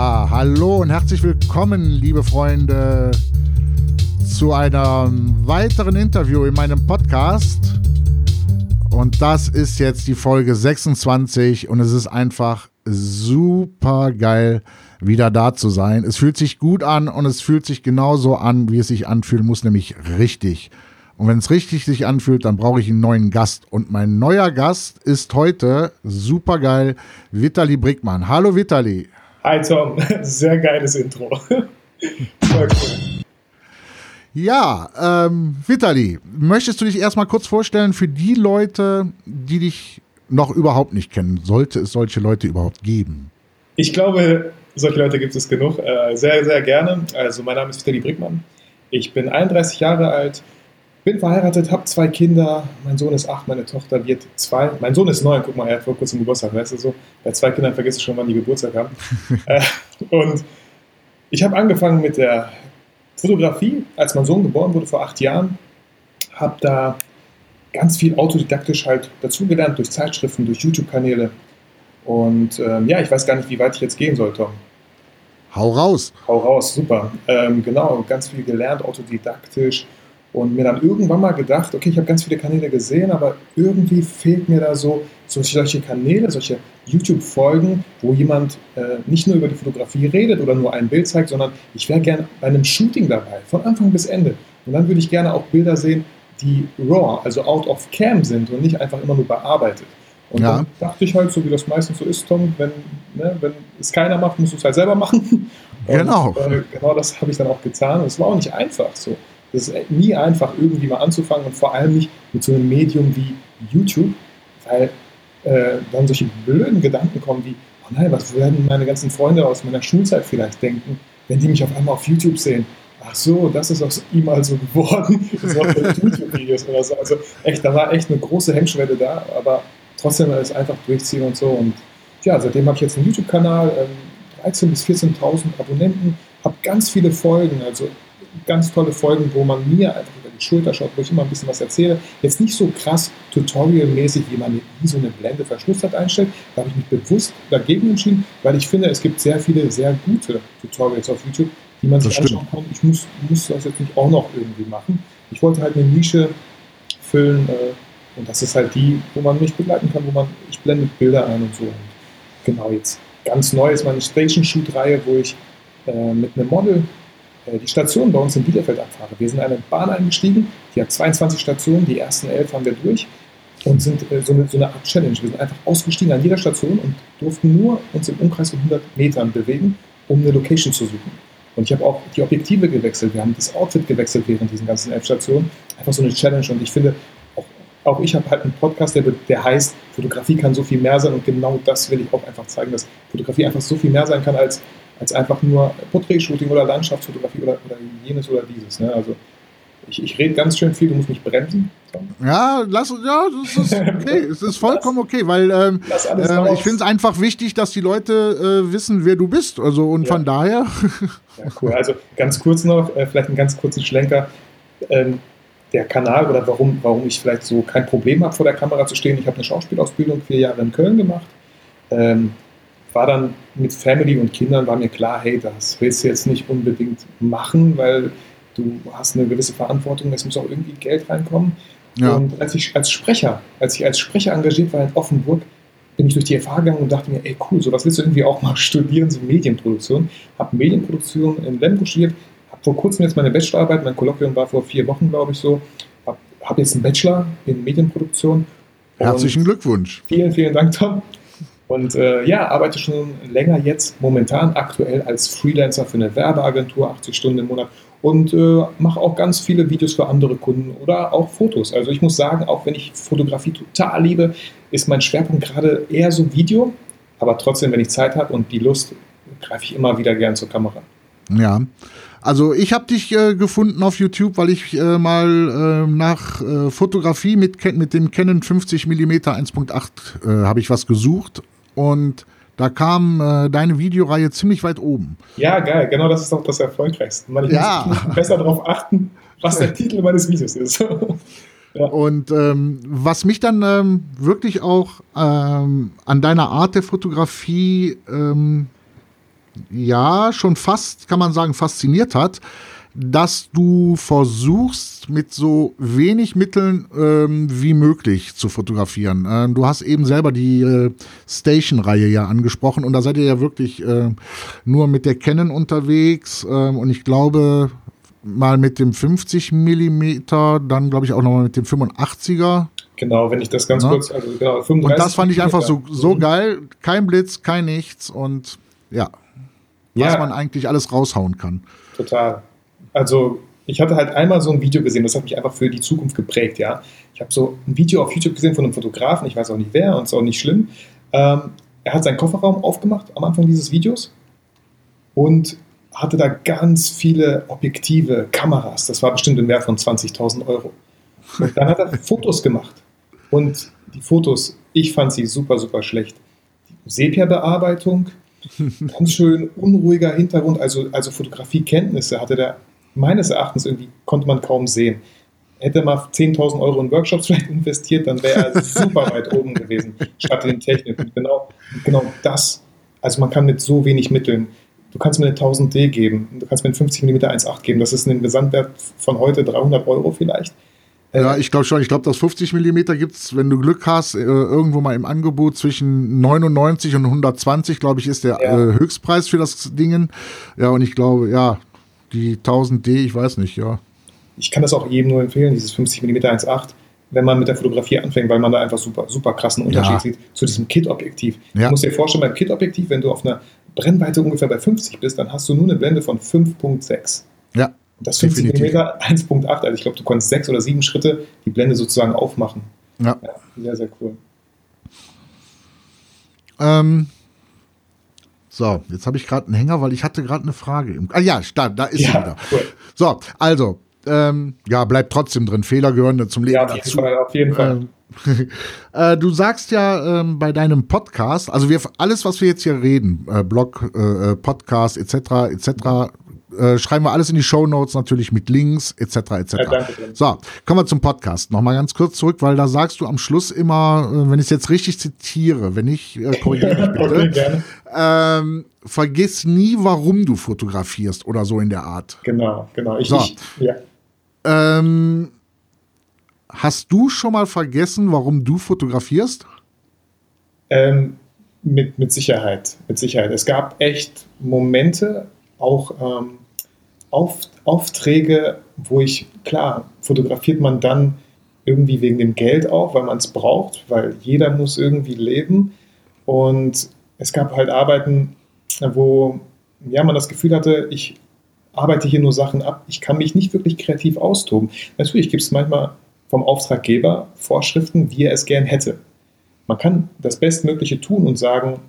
Hallo und herzlich willkommen, liebe Freunde, zu einem weiteren Interview in meinem Podcast. Und das ist jetzt die Folge 26 und es ist einfach super geil, wieder da zu sein. Es fühlt sich gut an und es fühlt sich genauso an, wie es sich anfühlen muss, nämlich richtig. Und wenn es richtig sich anfühlt, dann brauche ich einen neuen Gast. Und mein neuer Gast ist heute super geil, Vitali Brickmann. Hallo Vitali. Hi Tom, sehr geiles Intro. Voll cool. Ja, ähm, Vitali, möchtest du dich erstmal kurz vorstellen für die Leute, die dich noch überhaupt nicht kennen? Sollte es solche Leute überhaupt geben? Ich glaube, solche Leute gibt es genug. Äh, sehr, sehr gerne. Also, mein Name ist Vitali Brickmann. Ich bin 31 Jahre alt, bin verheiratet, habe zwei Kinder. Mein Sohn ist acht, meine Tochter wird zwei. Mein Sohn ist neun, guck mal, er hat vor kurzem Geburtstag, weißt du so. Bei zwei Kindern vergisst du schon, wann die Geburtstag haben. äh, und ich habe angefangen mit der Fotografie, als mein Sohn geboren wurde vor acht Jahren. Habe da ganz viel autodidaktisch halt dazugelernt, durch Zeitschriften, durch YouTube-Kanäle. Und ähm, ja, ich weiß gar nicht, wie weit ich jetzt gehen soll, Tom. Hau raus. Hau raus, super. Ähm, genau, ganz viel gelernt, autodidaktisch und mir dann irgendwann mal gedacht, okay, ich habe ganz viele Kanäle gesehen, aber irgendwie fehlt mir da so, so solche Kanäle, solche YouTube-Folgen, wo jemand äh, nicht nur über die Fotografie redet oder nur ein Bild zeigt, sondern ich wäre gerne bei einem Shooting dabei, von Anfang bis Ende. Und dann würde ich gerne auch Bilder sehen, die raw, also out of cam sind und nicht einfach immer nur bearbeitet. Und ja. dann dachte ich halt, so wie das meistens so ist, Tom, wenn, ne, wenn es keiner macht, musst du es halt selber machen. Genau. Und, äh, genau das habe ich dann auch getan. Und es war auch nicht einfach so. Es ist nie einfach, irgendwie mal anzufangen und vor allem nicht mit so einem Medium wie YouTube, weil äh, dann solche blöden Gedanken kommen wie, oh nein, was werden meine ganzen Freunde aus meiner Schulzeit vielleicht denken, wenn die mich auf einmal auf YouTube sehen? Ach so, das ist aus ihm also geworden. Das war YouTube-Videos oder so. Also echt, da war echt eine große Hemmschwelle da, aber trotzdem ist einfach durchziehen und so. Und ja, seitdem habe ich jetzt einen YouTube-Kanal, ähm, 13.000 bis 14.000 Abonnenten, habe ganz viele Folgen, also ganz tolle Folgen, wo man mir einfach über die Schulter schaut, wo ich immer ein bisschen was erzähle. Jetzt nicht so krass tutorialmäßig, wie man wie so eine Blende Verschlusszeit einstellt. Da habe ich mich bewusst dagegen entschieden, weil ich finde, es gibt sehr viele sehr gute Tutorials auf YouTube, die man sich anschauen kann. Ich muss, muss das jetzt nicht auch noch irgendwie machen. Ich wollte halt eine Nische füllen äh, und das ist halt die, wo man mich begleiten kann, wo man, ich blende Bilder ein und so. Und genau jetzt ganz neu ist meine Station Shoot Reihe, wo ich äh, mit einem Model die Station bei uns in Bielefeld abfahre. Wir sind in eine Bahn eingestiegen, die hat 22 Stationen, die ersten elf haben wir durch und sind äh, so, eine, so eine Art Challenge. Wir sind einfach ausgestiegen an jeder Station und durften nur uns im Umkreis von 100 Metern bewegen, um eine Location zu suchen. Und ich habe auch die Objektive gewechselt, wir haben das Outfit gewechselt während diesen ganzen elf Stationen. Einfach so eine Challenge und ich finde, auch, auch ich habe halt einen Podcast, der, der heißt, Fotografie kann so viel mehr sein und genau das will ich auch einfach zeigen, dass Fotografie einfach so viel mehr sein kann als als einfach nur Porträtshooting oder Landschaftsfotografie oder, oder jenes oder dieses. Ne? Also ich, ich rede ganz schön viel, du musst mich bremsen. Ja, lass ja, das ist okay. es ist vollkommen okay, weil ähm, äh, ich finde es einfach wichtig, dass die Leute äh, wissen, wer du bist. Also und ja. von daher. ja, cool. Also ganz kurz noch, äh, vielleicht einen ganz kurzen Schlenker. Ähm, der Kanal oder warum, warum ich vielleicht so kein Problem habe, vor der Kamera zu stehen. Ich habe eine Schauspielausbildung vier Jahre in Köln gemacht. Ähm, war dann mit Family und Kindern, war mir klar, hey, das willst du jetzt nicht unbedingt machen, weil du hast eine gewisse Verantwortung, es muss auch irgendwie Geld reinkommen. Ja. Und als ich als Sprecher, als ich als Sprecher engagiert war in Offenburg, bin ich durch die FH gegangen und dachte mir, ey cool, so was willst du irgendwie auch mal studieren, so Medienproduktion. Habe Medienproduktion in Lemgo studiert, habe vor kurzem jetzt meine Bachelorarbeit, mein Kolloquium war vor vier Wochen, glaube ich so, habe hab jetzt einen Bachelor in Medienproduktion. Herzlichen Glückwunsch. Vielen, vielen Dank, Tom. Und äh, ja, arbeite schon länger jetzt momentan aktuell als Freelancer für eine Werbeagentur, 80 Stunden im Monat und äh, mache auch ganz viele Videos für andere Kunden oder auch Fotos. Also ich muss sagen, auch wenn ich Fotografie total liebe, ist mein Schwerpunkt gerade eher so Video, aber trotzdem, wenn ich Zeit habe und die Lust, greife ich immer wieder gern zur Kamera. Ja. Also ich habe dich äh, gefunden auf YouTube, weil ich äh, mal äh, nach Fotografie mit, mit dem Canon 50 mm 1.8 habe ich was gesucht und da kam äh, deine Videoreihe ziemlich weit oben. Ja, geil. Genau das ist auch das Erfolgreichste. Man ja. muss besser darauf achten, was der Titel meines Videos ist. ja. Und ähm, was mich dann ähm, wirklich auch ähm, an deiner Art der Fotografie ähm, ja, schon fast, kann man sagen, fasziniert hat, dass du versuchst, mit so wenig Mitteln ähm, wie möglich zu fotografieren. Ähm, du hast eben selber die äh, Station-Reihe ja angesprochen und da seid ihr ja wirklich äh, nur mit der Canon unterwegs ähm, und ich glaube mal mit dem 50 Millimeter, dann glaube ich auch nochmal mit dem 85er. Genau, wenn ich das ganz ja. kurz, also genau, 35 Und das fand ich einfach so, so mhm. geil. Kein Blitz, kein nichts und ja, was ja. man eigentlich alles raushauen kann. Total. Also ich hatte halt einmal so ein Video gesehen, das hat mich einfach für die Zukunft geprägt, ja. Ich habe so ein Video auf YouTube gesehen von einem Fotografen, ich weiß auch nicht wer und es ist auch nicht schlimm. Ähm, er hat seinen Kofferraum aufgemacht am Anfang dieses Videos und hatte da ganz viele Objektive, Kameras. Das war bestimmt im Wert von 20.000 Euro. Und dann hat er Fotos gemacht. Und die Fotos, ich fand sie super, super schlecht. Die Sepia-Bearbeitung, ganz schön unruhiger Hintergrund, also, also Fotografiekenntnisse hatte der meines Erachtens irgendwie, konnte man kaum sehen. Hätte mal 10.000 Euro in Workshops vielleicht investiert, dann wäre er super weit oben gewesen, statt in Technik. Und genau, genau das, also man kann mit so wenig Mitteln, du kannst mir eine 1000D geben, du kannst mir einen 50 mm 1.8 geben, das ist ein Gesamtwert von heute 300 Euro vielleicht. Ja, ich glaube schon. Ich glaube, das 50 mm gibt es, wenn du Glück hast, äh, irgendwo mal im Angebot zwischen 99 und 120, glaube ich, ist der ja. äh, Höchstpreis für das Ding. Ja, und ich glaube, ja, die 1000D, ich weiß nicht, ja. Ich kann das auch jedem nur empfehlen, dieses 50 mm 1.8, wenn man mit der Fotografie anfängt, weil man da einfach super, super krassen Unterschied ja. sieht zu diesem Kit-Objektiv. Ja. Du musst dir vorstellen, beim Kit-Objektiv, wenn du auf einer Brennweite ungefähr bei 50 bist, dann hast du nur eine Blende von 5.6. Ja. Und das 50 mm 1.8, also ich glaube, du konntest sechs oder sieben Schritte die Blende sozusagen aufmachen. Ja. ja sehr, sehr cool. Ähm, so, jetzt habe ich gerade einen Hänger, weil ich hatte gerade eine Frage. Im, ah ja, da, da ist ja, sie wieder. Cool. So, also, ähm, ja, bleibt trotzdem drin. Fehler gehören zum Leben ja, auf dazu. Jeden Fall, auf jeden Fall. Ähm, äh, du sagst ja ähm, bei deinem Podcast, also wir alles, was wir jetzt hier reden, äh, Blog, äh, äh Podcast etc. etc. Äh, schreiben wir alles in die Show Notes natürlich mit Links etc. etc. Ja, so, kommen wir zum Podcast. Nochmal ganz kurz zurück, weil da sagst du am Schluss immer, äh, wenn ich es jetzt richtig zitiere, wenn ich äh, korrigiere mich bitte, ähm, vergiss nie, warum du fotografierst oder so in der Art. Genau, genau. Ich, so. ich ja. Ähm, hast du schon mal vergessen, warum du fotografierst? Ähm, mit, mit Sicherheit, mit Sicherheit. Es gab echt Momente, auch ähm, Auf, Aufträge, wo ich, klar, fotografiert man dann irgendwie wegen dem Geld auch, weil man es braucht, weil jeder muss irgendwie leben. Und es gab halt Arbeiten, wo ja, man das Gefühl hatte, ich arbeite hier nur Sachen ab, ich kann mich nicht wirklich kreativ austoben. Natürlich gibt es manchmal vom Auftraggeber Vorschriften, wie er es gern hätte. Man kann das Bestmögliche tun und sagen,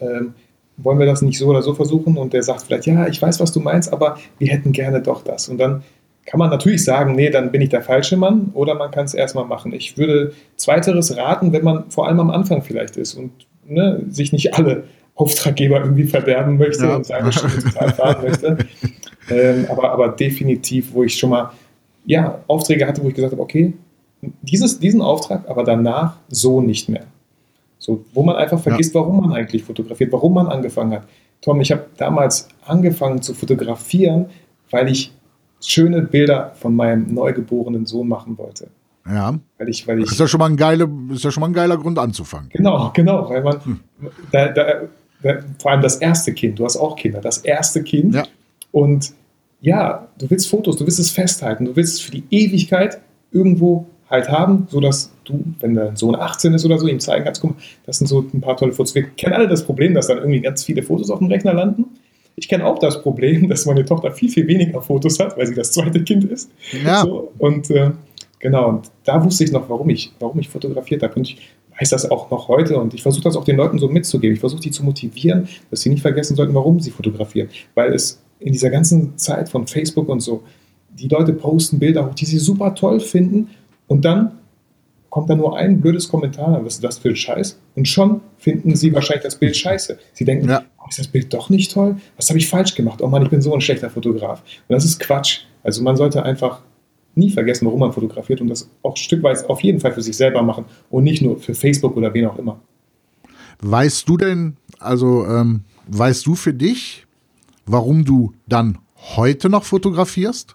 ähm, wollen wir das nicht so oder so versuchen? Und der sagt vielleicht, ja, ich weiß, was du meinst, aber wir hätten gerne doch das. Und dann kann man natürlich sagen, nee, dann bin ich der falsche Mann oder man kann es erstmal machen. Ich würde zweiteres raten, wenn man vor allem am Anfang vielleicht ist und ne, sich nicht alle Auftraggeber irgendwie verderben möchte ja. und seine Stimme total fahren möchte. Ähm, aber, aber definitiv, wo ich schon mal ja, Aufträge hatte, wo ich gesagt habe, okay, dieses, diesen Auftrag, aber danach so nicht mehr. So, wo man einfach vergisst, ja. warum man eigentlich fotografiert, warum man angefangen hat. Tom, ich habe damals angefangen zu fotografieren, weil ich schöne Bilder von meinem neugeborenen Sohn machen wollte. Ja. Weil ich, weil ich, das ist ja schon mal ein, geile, ist ja schon mal ein geiler Grund anzufangen. Genau, genau. Weil man, hm. da, da, da, vor allem das erste Kind, du hast auch Kinder, das erste Kind. Ja. Und ja, du willst Fotos, du willst es festhalten, du willst es für die Ewigkeit irgendwo halt haben, sodass du, wenn dein Sohn 18 ist oder so, ihm zeigen kannst, guck mal, das sind so ein paar tolle Fotos. Wir kennen alle das Problem, dass dann irgendwie ganz viele Fotos auf dem Rechner landen. Ich kenne auch das Problem, dass meine Tochter viel, viel weniger Fotos hat, weil sie das zweite Kind ist. Ja. So, und äh, genau, und da wusste ich noch, warum ich, warum ich fotografiert habe. Und ich weiß das auch noch heute und ich versuche das auch den Leuten so mitzugeben. Ich versuche die zu motivieren, dass sie nicht vergessen sollten, warum sie fotografieren. Weil es in dieser ganzen Zeit von Facebook und so, die Leute posten Bilder hoch, die sie super toll finden und dann kommt da nur ein blödes Kommentar, was ist das für ein Scheiß? Und schon finden sie wahrscheinlich das Bild scheiße. Sie denken, ja. oh, ist das Bild doch nicht toll? Was habe ich falsch gemacht? Oh Mann, ich bin so ein schlechter Fotograf. Und das ist Quatsch. Also man sollte einfach nie vergessen, warum man fotografiert und das auch stückweise auf jeden Fall für sich selber machen und nicht nur für Facebook oder wen auch immer. Weißt du denn, also ähm, weißt du für dich, warum du dann heute noch fotografierst?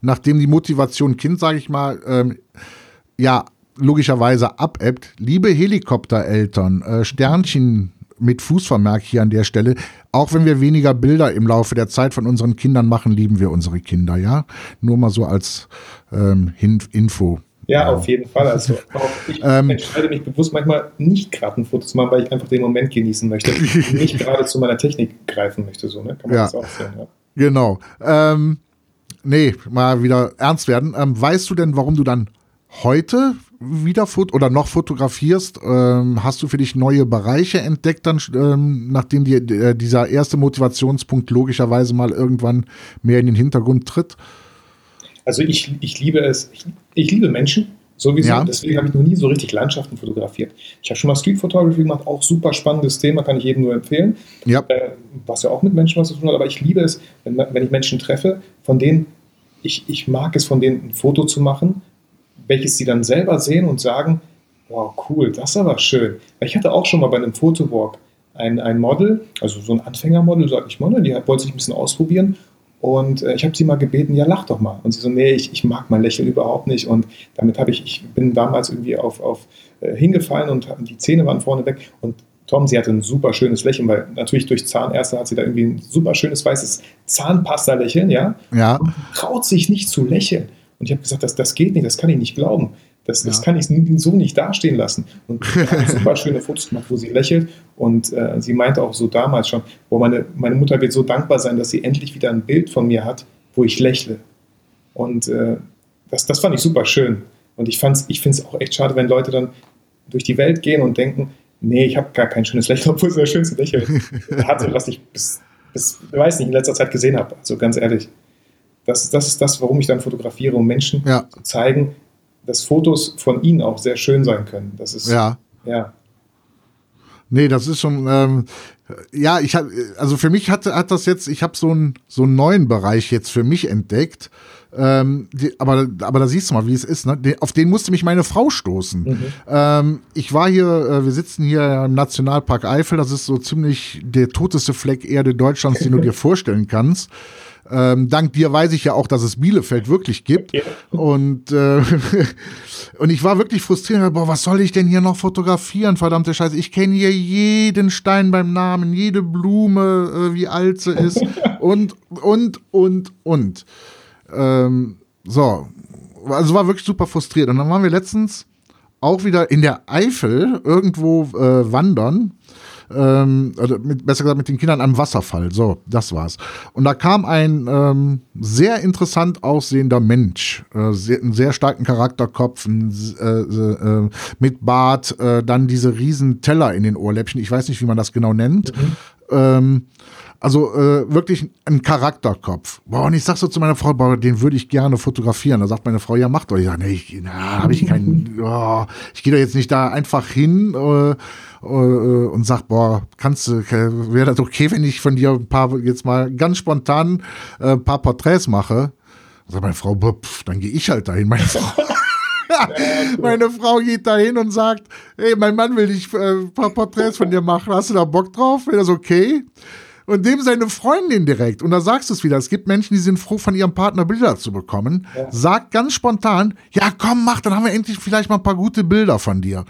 Nachdem die Motivation Kind, sage ich mal, ähm, ja, logischerweise abebbt. Liebe Helikoptereltern, äh, Sternchen mit Fußvermerk hier an der Stelle. Auch wenn wir weniger Bilder im Laufe der Zeit von unseren Kindern machen, lieben wir unsere Kinder, ja? Nur mal so als ähm, Info. Ja, auf jeden Fall. Also ich ähm, entscheide mich bewusst manchmal nicht gerade ein Foto zu machen, weil ich einfach den Moment genießen möchte nicht gerade zu meiner Technik greifen möchte. So, ne? Kann man ja. das auch sehen, ja. Genau. Ähm, nee, mal wieder ernst werden. Ähm, weißt du denn, warum du dann heute wieder fot oder noch fotografierst? Ähm, hast du für dich neue Bereiche entdeckt, dann, ähm, nachdem dir äh, dieser erste Motivationspunkt logischerweise mal irgendwann mehr in den Hintergrund tritt? Also ich, ich liebe es, ich, ich liebe Menschen sowieso, ja. deswegen habe ich noch nie so richtig Landschaften fotografiert. Ich habe schon mal Street Photography gemacht, auch super spannendes Thema, kann ich jedem nur empfehlen. Ja. Äh, was ja auch mit Menschen was zu tun hat, aber ich liebe es, wenn, wenn ich Menschen treffe, von denen ich, ich mag es, von denen ein Foto zu machen, welches sie dann selber sehen und sagen, wow, cool, das ist aber schön. Ich hatte auch schon mal bei einem Fotowalk ein, ein Model, also so ein Anfängermodel, sag ich mal, die wollte sich ein bisschen ausprobieren und äh, ich habe sie mal gebeten, ja, lach doch mal. Und sie so, nee, ich, ich mag mein Lächeln überhaupt nicht. Und damit habe ich, ich bin damals irgendwie auf, auf äh, hingefallen und die Zähne waren vorne weg. Und Tom, sie hatte ein super schönes Lächeln, weil natürlich durch Zahnärzte hat sie da irgendwie ein super schönes weißes Zahnpasta-Lächeln, ja? Ja. Und traut sich nicht zu lächeln. Und ich habe gesagt, das, das geht nicht, das kann ich nicht glauben. Das, das kann ich so nicht dastehen lassen. Und sie hat super schöne Fotos gemacht, wo sie lächelt. Und äh, sie meinte auch so damals schon, wo meine, meine Mutter wird so dankbar sein, dass sie endlich wieder ein Bild von mir hat, wo ich lächle. Und äh, das, das fand ich super schön. Und ich, ich finde es auch echt schade, wenn Leute dann durch die Welt gehen und denken, nee, ich habe gar kein schönes Lächeln, obwohl es das schönste Lächeln hatte, was ich bis, bis, weiß nicht, in letzter Zeit gesehen habe. Also ganz ehrlich. Das, das ist das, warum ich dann fotografiere, um Menschen ja. zu zeigen, dass Fotos von ihnen auch sehr schön sein können. Das ist, ja. ja. Nee, das ist schon, ähm, ja, ich habe, also für mich hat, hat das jetzt, ich habe so einen so einen neuen Bereich jetzt für mich entdeckt. Ähm, die, aber, aber da siehst du mal, wie es ist. Ne? auf den musste mich meine Frau stoßen. Mhm. Ähm, ich war hier, äh, wir sitzen hier im Nationalpark Eifel. Das ist so ziemlich der toteste Fleck Erde Deutschlands, den du dir vorstellen kannst. Ähm, dank dir weiß ich ja auch, dass es Bielefeld wirklich gibt. Ja. Und, äh, und ich war wirklich frustriert. Boah, was soll ich denn hier noch fotografieren? Verdammte Scheiße. Ich kenne hier jeden Stein beim Namen, jede Blume, äh, wie alt sie ist. und, und, und, und. Ähm, so. Also war wirklich super frustriert. Und dann waren wir letztens auch wieder in der Eifel irgendwo äh, wandern ähm, also mit, besser gesagt mit den Kindern am Wasserfall. So, das war's. Und da kam ein ähm, sehr interessant aussehender Mensch, äh, sehr, einen sehr starken Charakterkopf, ein, äh, äh, mit Bart, äh, dann diese riesen Teller in den Ohrläppchen. Ich weiß nicht, wie man das genau nennt. Mhm. Ähm, also äh, wirklich ein Charakterkopf. Boah, und ich sag so zu meiner Frau, boah, den würde ich gerne fotografieren. Da sagt meine Frau, ja, mach doch. Ich sag, nee, ich, na, habe ich keinen, oh, ich gehe da jetzt nicht da einfach hin äh, und sag, boah, kannst du, wäre das okay, wenn ich von dir ein paar, jetzt mal ganz spontan äh, ein paar Porträts mache? Sagt meine Frau, pff, dann gehe ich halt dahin. Meine Frau. Meine Frau geht dahin und sagt, hey, mein Mann will dich äh, ein paar Porträts von dir machen. Hast du da Bock drauf? Wäre das okay? und dem seine Freundin direkt, und da sagst du es wieder, es gibt Menschen, die sind froh, von ihrem Partner Bilder zu bekommen, ja. sagt ganz spontan, ja komm, mach, dann haben wir endlich vielleicht mal ein paar gute Bilder von dir.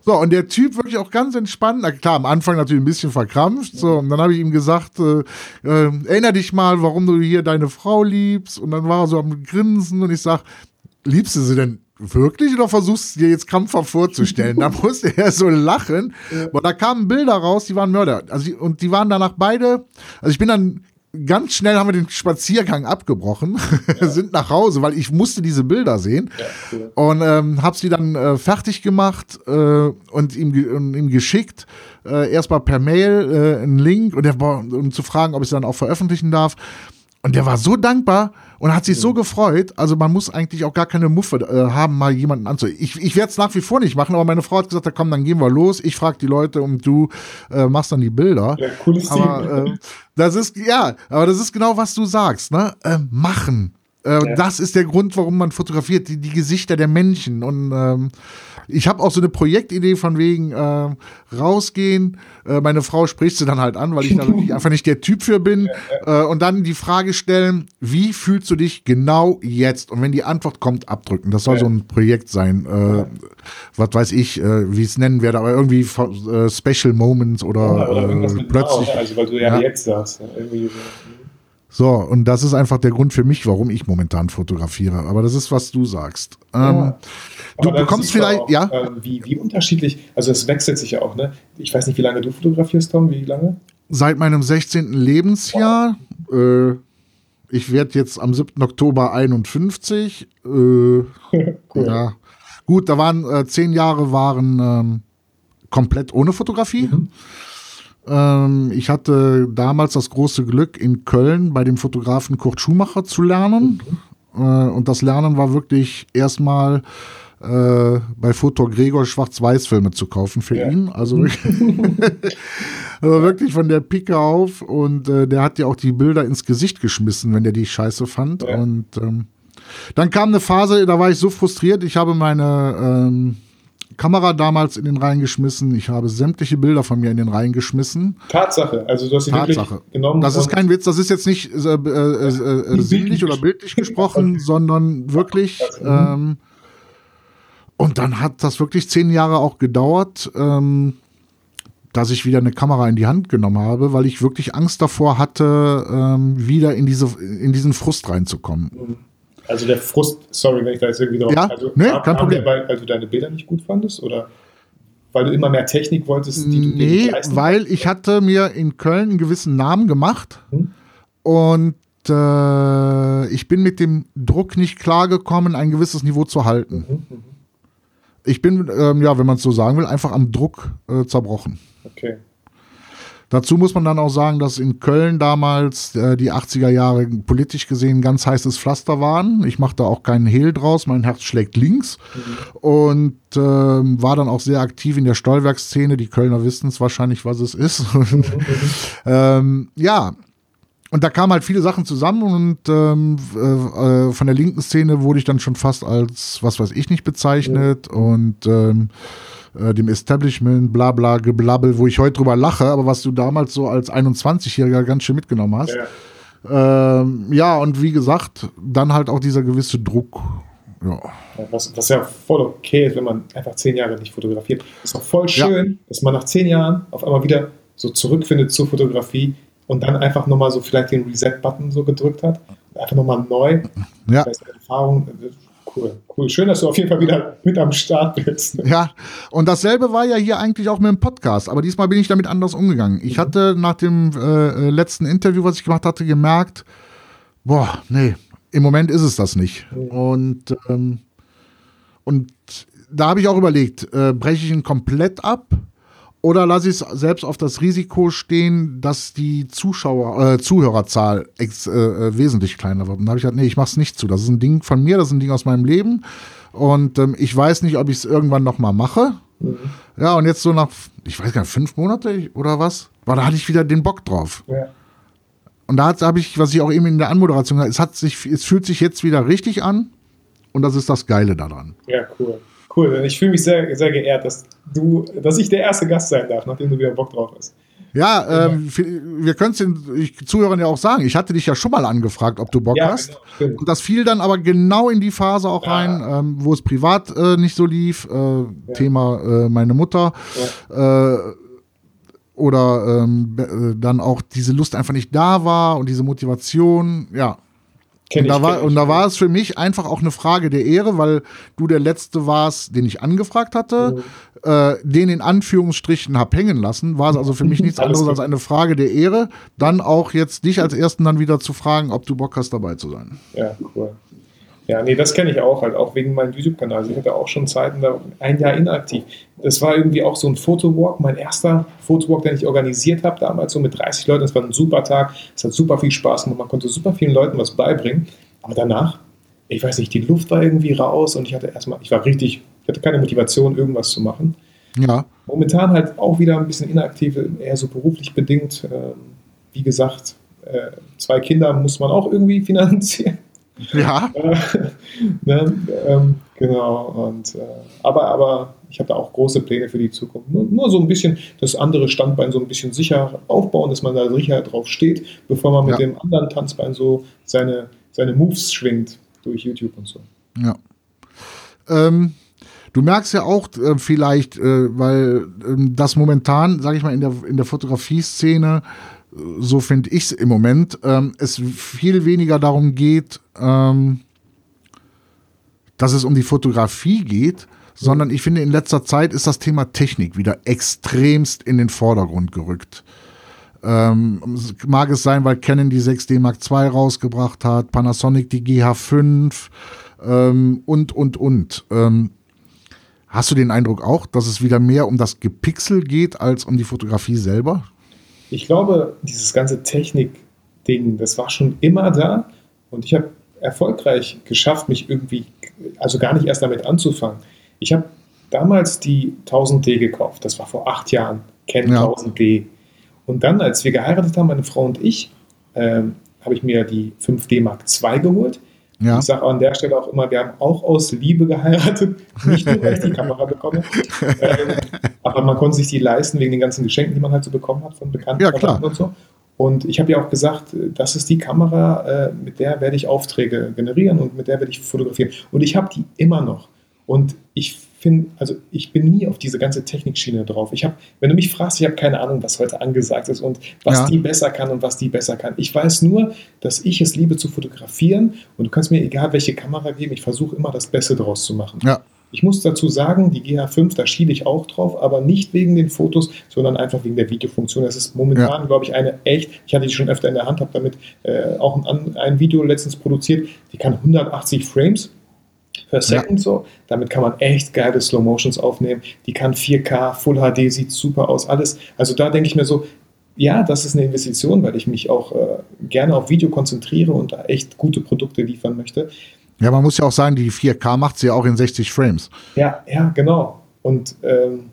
So, und der Typ wirklich auch ganz entspannt, na klar, am Anfang natürlich ein bisschen verkrampft, so, und dann habe ich ihm gesagt, äh, äh, erinner dich mal, warum du hier deine Frau liebst, und dann war er so am Grinsen, und ich sag, liebst du sie denn wirklich oder versuchst du dir jetzt krampfhaft vorzustellen? da musste er so lachen. Ja. Aber da kamen Bilder raus, die waren Mörder. Also, und die waren danach beide, also ich bin dann ganz schnell haben wir den Spaziergang abgebrochen, ja. sind nach Hause, weil ich musste diese Bilder sehen ja, cool. und ähm, habe sie dann äh, fertig gemacht äh, und ihm, und ihm geschickt. Äh, erstmal per Mail äh, einen Link und der, um zu fragen, ob ich es dann auch veröffentlichen darf. Und der war so dankbar und hat sich so gefreut. Also man muss eigentlich auch gar keine Muffe äh, haben, mal jemanden anzuhören. Ich, ich werde es nach wie vor nicht machen, aber meine Frau hat gesagt, komm, dann gehen wir los. Ich frage die Leute und du äh, machst dann die Bilder. Ja, cooles aber. Äh, das ist, ja, aber das ist genau, was du sagst, ne? Äh, machen. Äh, ja. Das ist der Grund, warum man fotografiert, die, die Gesichter der Menschen. Und ähm, ich habe auch so eine Projektidee von wegen äh, rausgehen. Äh, meine Frau spricht sie dann halt an, weil ich einfach nicht der Typ für bin. Äh, und dann die Frage stellen, wie fühlst du dich genau jetzt? Und wenn die Antwort kommt, abdrücken. Das soll ja. so ein Projekt sein. Äh, was weiß ich, äh, wie ich es nennen werde, aber irgendwie Special Moments oder, ja, oder plötzlich. Genau, also weil du ja, jetzt sagst. Irgendwie so. So, und das ist einfach der Grund für mich, warum ich momentan fotografiere. Aber das ist, was du sagst. Ähm, du bekommst vielleicht, auch, ja? Äh, wie, wie unterschiedlich, also es wechselt sich ja auch, ne? Ich weiß nicht, wie lange du fotografierst, Tom, wie lange? Seit meinem 16. Lebensjahr. Wow. Äh, ich werde jetzt am 7. Oktober 51. Äh, cool. Ja. Gut, da waren äh, zehn Jahre waren ähm, komplett ohne Fotografie. Mhm. Ähm, ich hatte damals das große Glück, in Köln bei dem Fotografen Kurt Schumacher zu lernen. Mhm. Äh, und das Lernen war wirklich erstmal äh, bei Foto Gregor Schwarz-Weiß-Filme zu kaufen für ja. ihn. Also wirklich, also wirklich von der Pike auf. Und äh, der hat ja auch die Bilder ins Gesicht geschmissen, wenn der die scheiße fand. Ja. Und ähm, dann kam eine Phase, da war ich so frustriert, ich habe meine ähm, Kamera damals in den Rhein geschmissen. Ich habe sämtliche Bilder von mir in den Rhein geschmissen. Tatsache, also du hast sie Tatsache. genommen. Das ist kein Witz, das ist jetzt nicht äh, äh, äh, sinnlich oder bildlich gesprochen, sondern wirklich. Ähm, und dann hat das wirklich zehn Jahre auch gedauert, ähm, dass ich wieder eine Kamera in die Hand genommen habe, weil ich wirklich Angst davor hatte, ähm, wieder in, diese, in diesen Frust reinzukommen. Mhm. Also der Frust, sorry, wenn ich da jetzt irgendwie drauf. Ja, also, nee, kein Problem. weil, weil, du deine Bilder nicht gut fandest oder weil du immer mehr Technik wolltest, die du Nee, weil ich hatte mir in Köln einen gewissen Namen gemacht hm? und äh, ich bin mit dem Druck nicht klargekommen, ein gewisses Niveau zu halten. Mhm, mh. Ich bin, ähm, ja, wenn man es so sagen will, einfach am Druck äh, zerbrochen. Okay. Dazu muss man dann auch sagen, dass in Köln damals äh, die 80er Jahre politisch gesehen ganz heißes Pflaster waren. Ich mache da auch keinen Hehl draus, mein Herz schlägt links. Mhm. Und äh, war dann auch sehr aktiv in der Stollwerksszene. Die Kölner wissen es wahrscheinlich, was es ist. Mhm. ähm, ja, und da kamen halt viele Sachen zusammen und ähm, äh, von der linken Szene wurde ich dann schon fast als, was weiß ich nicht, bezeichnet. Mhm. Und ähm, äh, dem Establishment, bla bla, geblabbel, wo ich heute drüber lache, aber was du damals so als 21-Jähriger ganz schön mitgenommen hast. Ja. Ähm, ja, und wie gesagt, dann halt auch dieser gewisse Druck. Ja. Was, was ja voll okay ist, wenn man einfach zehn Jahre nicht fotografiert. Ist auch voll schön, ja. dass man nach zehn Jahren auf einmal wieder so zurückfindet zur Fotografie und dann einfach nochmal so vielleicht den Reset-Button so gedrückt hat. Einfach nochmal neu. Ja. Erfahrung, Cool, cool. Schön, dass du auf jeden Fall wieder mit am Start bist. Ja, und dasselbe war ja hier eigentlich auch mit dem Podcast, aber diesmal bin ich damit anders umgegangen. Ich mhm. hatte nach dem äh, letzten Interview, was ich gemacht hatte, gemerkt, boah, nee, im Moment ist es das nicht. Mhm. Und, ähm, und da habe ich auch überlegt, äh, breche ich ihn komplett ab oder lasse ich es selbst auf das Risiko stehen, dass die Zuschauer, äh, Zuhörerzahl ex, äh, äh wesentlich kleiner wird? Und da habe ich gesagt, nee, ich mache es nicht zu. Das ist ein Ding von mir, das ist ein Ding aus meinem Leben. Und ähm, ich weiß nicht, ob ich es irgendwann noch mal mache. Mhm. Ja, und jetzt so nach, ich weiß gar nicht, fünf Monate oder was, war da hatte ich wieder den Bock drauf. Ja. Und da habe ich, was ich auch eben in der Anmoderation gesagt es hat sich, es fühlt sich jetzt wieder richtig an. Und das ist das Geile daran. Ja, cool. Cool. Ich fühle mich sehr, sehr geehrt, dass du, dass ich der erste Gast sein darf, nachdem du wieder Bock drauf hast. Ja, ähm, wir können es den Zuhörern ja auch sagen. Ich hatte dich ja schon mal angefragt, ob du Bock ja, hast. Genau, und das fiel dann aber genau in die Phase auch ja. rein, ähm, wo es privat äh, nicht so lief. Äh, ja. Thema äh, meine Mutter. Äh, oder ähm, äh, dann auch diese Lust einfach nicht da war und diese Motivation. Ja, und, da war, und da war es für mich einfach auch eine Frage der Ehre, weil du der Letzte warst, den ich angefragt hatte, mhm. äh, den in Anführungsstrichen hab hängen lassen, war es also für mich nichts anderes als eine Frage der Ehre, dann auch jetzt dich als Ersten dann wieder zu fragen, ob du Bock hast, dabei zu sein. Ja, cool. Ja, nee, das kenne ich auch, halt auch wegen meinem YouTube-Kanal. Also ich hatte auch schon Zeiten, da ein Jahr inaktiv. Das war irgendwie auch so ein Fotowalk, mein erster Fotowalk, den ich organisiert habe, damals so mit 30 Leuten. Das war ein super Tag, es hat super viel Spaß gemacht, man konnte super vielen Leuten was beibringen. Aber danach, ich weiß nicht, die Luft war irgendwie raus und ich hatte erstmal, ich war richtig, ich hatte keine Motivation, irgendwas zu machen. Ja. Momentan halt auch wieder ein bisschen inaktiv, eher so beruflich bedingt. Ähm, wie gesagt, äh, zwei Kinder muss man auch irgendwie finanzieren. Ja. ne, ähm, genau. Und, äh, aber, aber ich habe da auch große Pläne für die Zukunft. Nur, nur, so ein bisschen das andere Standbein so ein bisschen sicher aufbauen, dass man da sicher drauf steht, bevor man mit ja. dem anderen Tanzbein so seine, seine Moves schwingt durch YouTube und so. Ja. Ähm, du merkst ja auch äh, vielleicht, äh, weil äh, das momentan, sage ich mal, in der, in der Fotografie-Szene so finde ich es im Moment, ähm, es viel weniger darum geht, ähm, dass es um die Fotografie geht, sondern ich finde, in letzter Zeit ist das Thema Technik wieder extremst in den Vordergrund gerückt. Ähm, mag es sein, weil Canon die 6D Mark II rausgebracht hat, Panasonic die GH5 ähm, und, und, und. Ähm, hast du den Eindruck auch, dass es wieder mehr um das Gepixel geht als um die Fotografie selber? Ich glaube, dieses ganze Technik-Ding, das war schon immer da und ich habe erfolgreich geschafft, mich irgendwie, also gar nicht erst damit anzufangen. Ich habe damals die 1000D gekauft, das war vor acht Jahren, Ken ja. 1000D. Und dann, als wir geheiratet haben, meine Frau und ich, ähm, habe ich mir die 5D Mark II geholt. Ja. Ich sage an der Stelle auch immer, wir haben auch aus Liebe geheiratet, nicht nur, weil ich die Kamera bekomme. ähm, aber man konnte sich die leisten wegen den ganzen Geschenken, die man halt so bekommen hat von Bekannten ja, klar. und so. Und ich habe ja auch gesagt, das ist die Kamera, äh, mit der werde ich Aufträge generieren und mit der werde ich fotografieren. Und ich habe die immer noch. Und ich finde, also ich bin nie auf diese ganze Technikschiene drauf. Ich habe, wenn du mich fragst, ich habe keine Ahnung, was heute angesagt ist und was ja. die besser kann und was die besser kann. Ich weiß nur, dass ich es liebe zu fotografieren und du kannst mir egal welche Kamera geben, ich versuche immer das Beste draus zu machen. Ja. Ich muss dazu sagen, die GH5, da schiele ich auch drauf, aber nicht wegen den Fotos, sondern einfach wegen der Videofunktion. Das ist momentan, ja. glaube ich, eine echt, ich hatte die schon öfter in der Hand, habe damit äh, auch ein, ein Video letztens produziert, die kann 180 Frames per Second ja. so. Damit kann man echt geile Slow Motions aufnehmen. Die kann 4K, Full HD, sieht super aus, alles. Also da denke ich mir so, ja, das ist eine Investition, weil ich mich auch äh, gerne auf Video konzentriere und da echt gute Produkte liefern möchte. Ja, man muss ja auch sagen, die 4K macht sie ja auch in 60 Frames. Ja, ja, genau. Und ähm,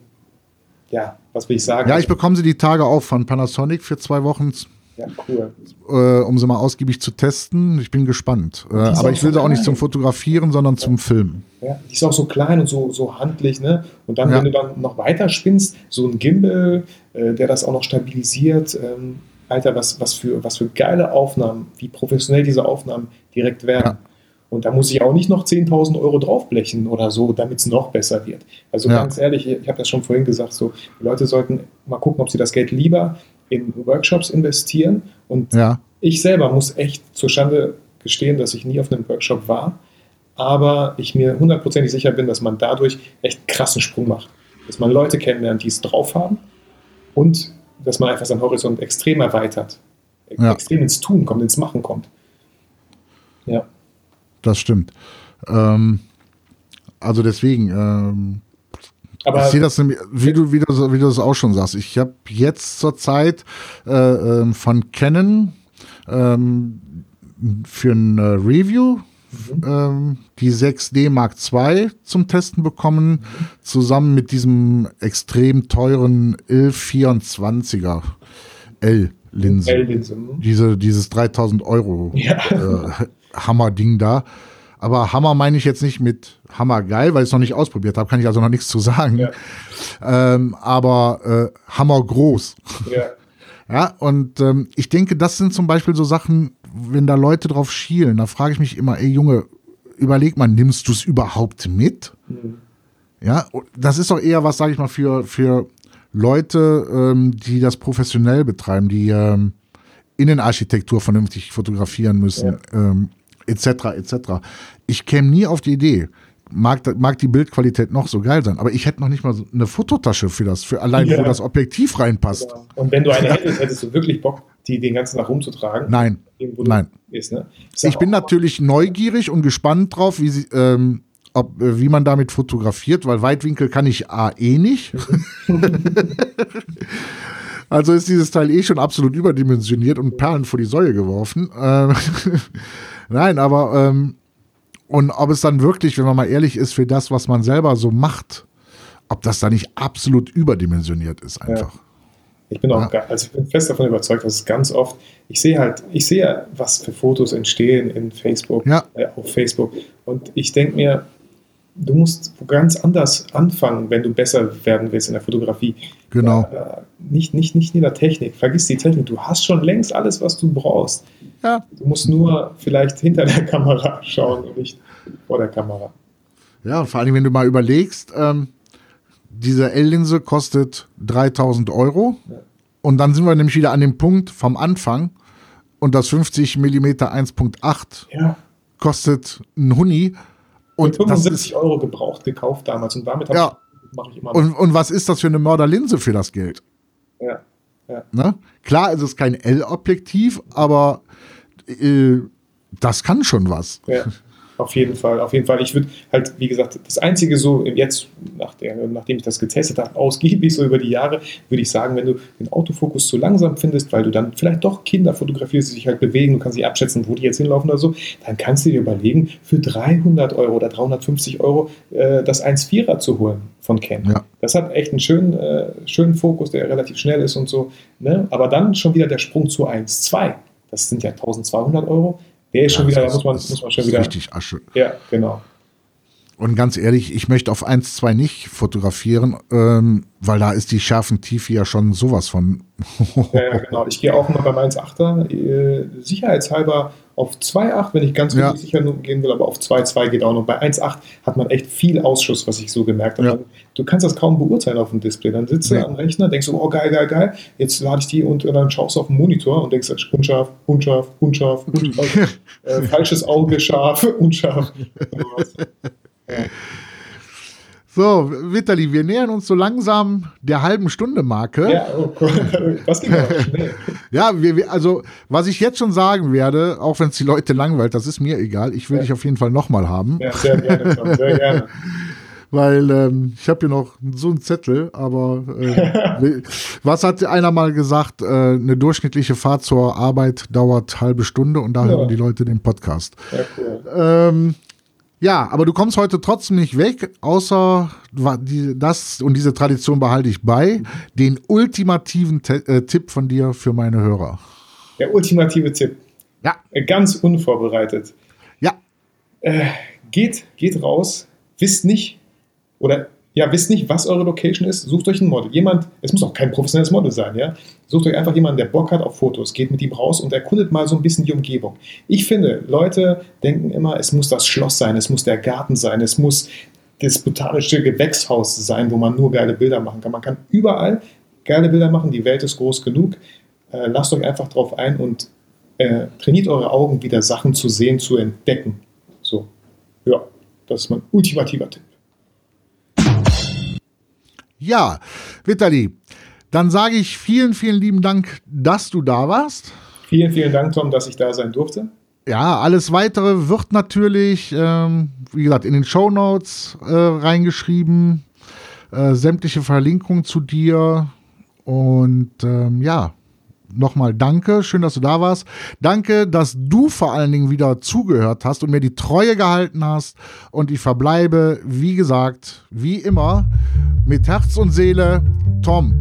ja, was will ich sagen? Ja, ich bekomme sie die Tage auch von Panasonic für zwei Wochen ja, cool. Äh, um sie mal ausgiebig zu testen. Ich bin gespannt. Äh, aber ich will sie auch nicht zum Fotografieren, sondern ja. zum Filmen. Ja, die ist auch so klein und so, so handlich. Ne? Und dann, ja. wenn du dann noch weiter spinnst, so ein Gimbal, äh, der das auch noch stabilisiert. Ähm, Alter, was, was, für, was für geile Aufnahmen, wie professionell diese Aufnahmen direkt werden. Und da muss ich auch nicht noch 10.000 Euro draufblechen oder so, damit es noch besser wird. Also ganz ehrlich, ich habe das schon vorhin gesagt, so, die Leute sollten mal gucken, ob sie das Geld lieber in Workshops investieren. Und ja. ich selber muss echt zur Schande gestehen, dass ich nie auf einem Workshop war, aber ich mir hundertprozentig sicher bin, dass man dadurch echt krassen Sprung macht. Dass man Leute kennenlernt, die es drauf haben und dass man einfach seinen Horizont extrem erweitert, ja. extrem ins Tun kommt, ins Machen kommt. Ja. Das stimmt. Ähm, also deswegen, ähm, aber ich sehe das, wie du, wie, du, wie du das auch schon sagst. Ich habe jetzt zur Zeit äh, ähm, von Canon ähm, für ein Review mhm. ähm, die 6D Mark II zum Testen bekommen, mhm. zusammen mit diesem extrem teuren L24er L-Linse. L-Linse. Mhm. Diese, dieses 3000 Euro ja. äh, Hammer-Ding da. Aber Hammer meine ich jetzt nicht mit Hammer geil, weil ich es noch nicht ausprobiert habe, kann ich also noch nichts zu sagen. Ja. Ähm, aber äh, Hammer groß. Ja. ja, und ähm, ich denke, das sind zum Beispiel so Sachen, wenn da Leute drauf schielen, da frage ich mich immer, ey Junge, überleg mal, nimmst du es überhaupt mit? Mhm. Ja, das ist doch eher was, sage ich mal, für, für Leute, ähm, die das professionell betreiben, die ähm, Innenarchitektur vernünftig fotografieren müssen. Ja. Ähm, etc. etc. Ich käme nie auf die Idee, mag, mag die Bildqualität noch so geil sein, aber ich hätte noch nicht mal so eine Fototasche für das, für allein, ja. wo das Objektiv reinpasst. Ja. Und wenn du eine hättest, hättest du wirklich Bock, die den ganzen Tag rumzutragen? Nein. Nein. Ist, ne? Ich bin natürlich neugierig und gespannt drauf, wie sie, ähm, ob, äh, wie man damit fotografiert, weil Weitwinkel kann ich A eh nicht. also ist dieses Teil eh schon absolut überdimensioniert und Perlen vor die Säule geworfen. Nein, aber ähm, und ob es dann wirklich, wenn man mal ehrlich ist, für das, was man selber so macht, ob das da nicht absolut überdimensioniert ist einfach. Ich bin auch, ja. also ich bin fest davon überzeugt, dass es ganz oft, ich sehe halt, ich sehe, was für Fotos entstehen in Facebook, ja. äh, auf Facebook. Und ich denke mir, du musst ganz anders anfangen, wenn du besser werden willst in der Fotografie. Genau. Ja, nicht, nicht, nicht in der Technik. Vergiss die Technik. Du hast schon längst alles, was du brauchst. Ja. Du musst nur vielleicht hinter der Kamera schauen und nicht vor der Kamera. Ja, und vor allem, wenn du mal überlegst, ähm, diese L-Linse kostet 3000 Euro. Ja. Und dann sind wir nämlich wieder an dem Punkt vom Anfang. Und das 50 mm 1.8 ja. kostet ein Huni. Und 75 Euro gebraucht gekauft damals. Und damit ja. mache ich immer. Und, und was ist das für eine Mörderlinse für das Geld? Ja. Ja. Ne? Klar ist es kein L-Objektiv, aber äh, das kann schon was. Ja. Auf jeden Fall, auf jeden Fall. Ich würde halt, wie gesagt, das Einzige so, jetzt, nach der, nachdem ich das getestet habe, ausgiebig so über die Jahre, würde ich sagen, wenn du den Autofokus zu langsam findest, weil du dann vielleicht doch Kinder fotografierst, die sich halt bewegen, du kannst sie abschätzen, wo die jetzt hinlaufen oder so, dann kannst du dir überlegen, für 300 Euro oder 350 Euro äh, das 1.4er zu holen von Canon. Ja. Das hat echt einen schönen, äh, schönen Fokus, der relativ schnell ist und so. Ne? Aber dann schon wieder der Sprung zu 1.2. Das sind ja 1200 Euro der ist ja, schon wieder, da muss man, muss man schon wieder. Richtig Asche. Ja, genau. Und ganz ehrlich, ich möchte auf 1, 2 nicht fotografieren, ähm, weil da ist die scharfen Tiefe ja schon sowas von. ja, genau. Ich gehe auch mal beim 1,8er äh, sicherheitshalber auf 2,8, wenn ich ganz ja. sicher gehen will, aber auf 2,2 geht auch noch. Bei 1,8 hat man echt viel Ausschuss, was ich so gemerkt habe. Ja. Du kannst das kaum beurteilen auf dem Display. Dann sitzt du ja. am Rechner, denkst du, oh geil, geil, geil, jetzt lade ich die und, dann schaust du auf den Monitor und denkst, unscharf, unscharf, unscharf, unscharf, äh, falsches Auge, scharf, unscharf. So, Vitali, wir nähern uns so langsam der halben Stunde Marke. Ja, oh was ging ja, wir, also was ich jetzt schon sagen werde, auch wenn es die Leute langweilt, das ist mir egal. Ich will ja. dich auf jeden Fall nochmal haben. Ja, sehr gerne, Tom, sehr gerne. Weil ähm, ich habe hier noch so einen Zettel, aber äh, was hat einer mal gesagt? Äh, eine durchschnittliche Fahrt zur Arbeit dauert halbe Stunde und da ja. hören die Leute den Podcast. Ja, cool. Ähm, ja, aber du kommst heute trotzdem nicht weg, außer das und diese Tradition behalte ich bei, den ultimativen äh, Tipp von dir für meine Hörer. Der ultimative Tipp. Ja. Äh, ganz unvorbereitet. Ja. Äh, geht, geht raus, wisst nicht oder ja, wisst nicht, was eure Location ist, sucht euch ein Model. Jemand, es muss auch kein professionelles Model sein, ja. Sucht euch einfach jemanden, der Bock hat auf Fotos, geht mit ihm raus und erkundet mal so ein bisschen die Umgebung. Ich finde, Leute denken immer, es muss das Schloss sein, es muss der Garten sein, es muss das botanische Gewächshaus sein, wo man nur geile Bilder machen kann. Man kann überall geile Bilder machen, die Welt ist groß genug. Äh, lasst euch einfach drauf ein und äh, trainiert eure Augen wieder Sachen zu sehen, zu entdecken. So, ja, das ist mein ultimativer Tipp. Ja, Vitali, dann sage ich vielen, vielen lieben Dank, dass du da warst. Vielen, vielen Dank, Tom, dass ich da sein durfte. Ja, alles weitere wird natürlich, ähm, wie gesagt, in den Show Notes äh, reingeschrieben. Äh, sämtliche Verlinkungen zu dir. Und ähm, ja, nochmal danke, schön, dass du da warst. Danke, dass du vor allen Dingen wieder zugehört hast und mir die Treue gehalten hast. Und ich verbleibe, wie gesagt, wie immer, mit Herz und Seele, Tom.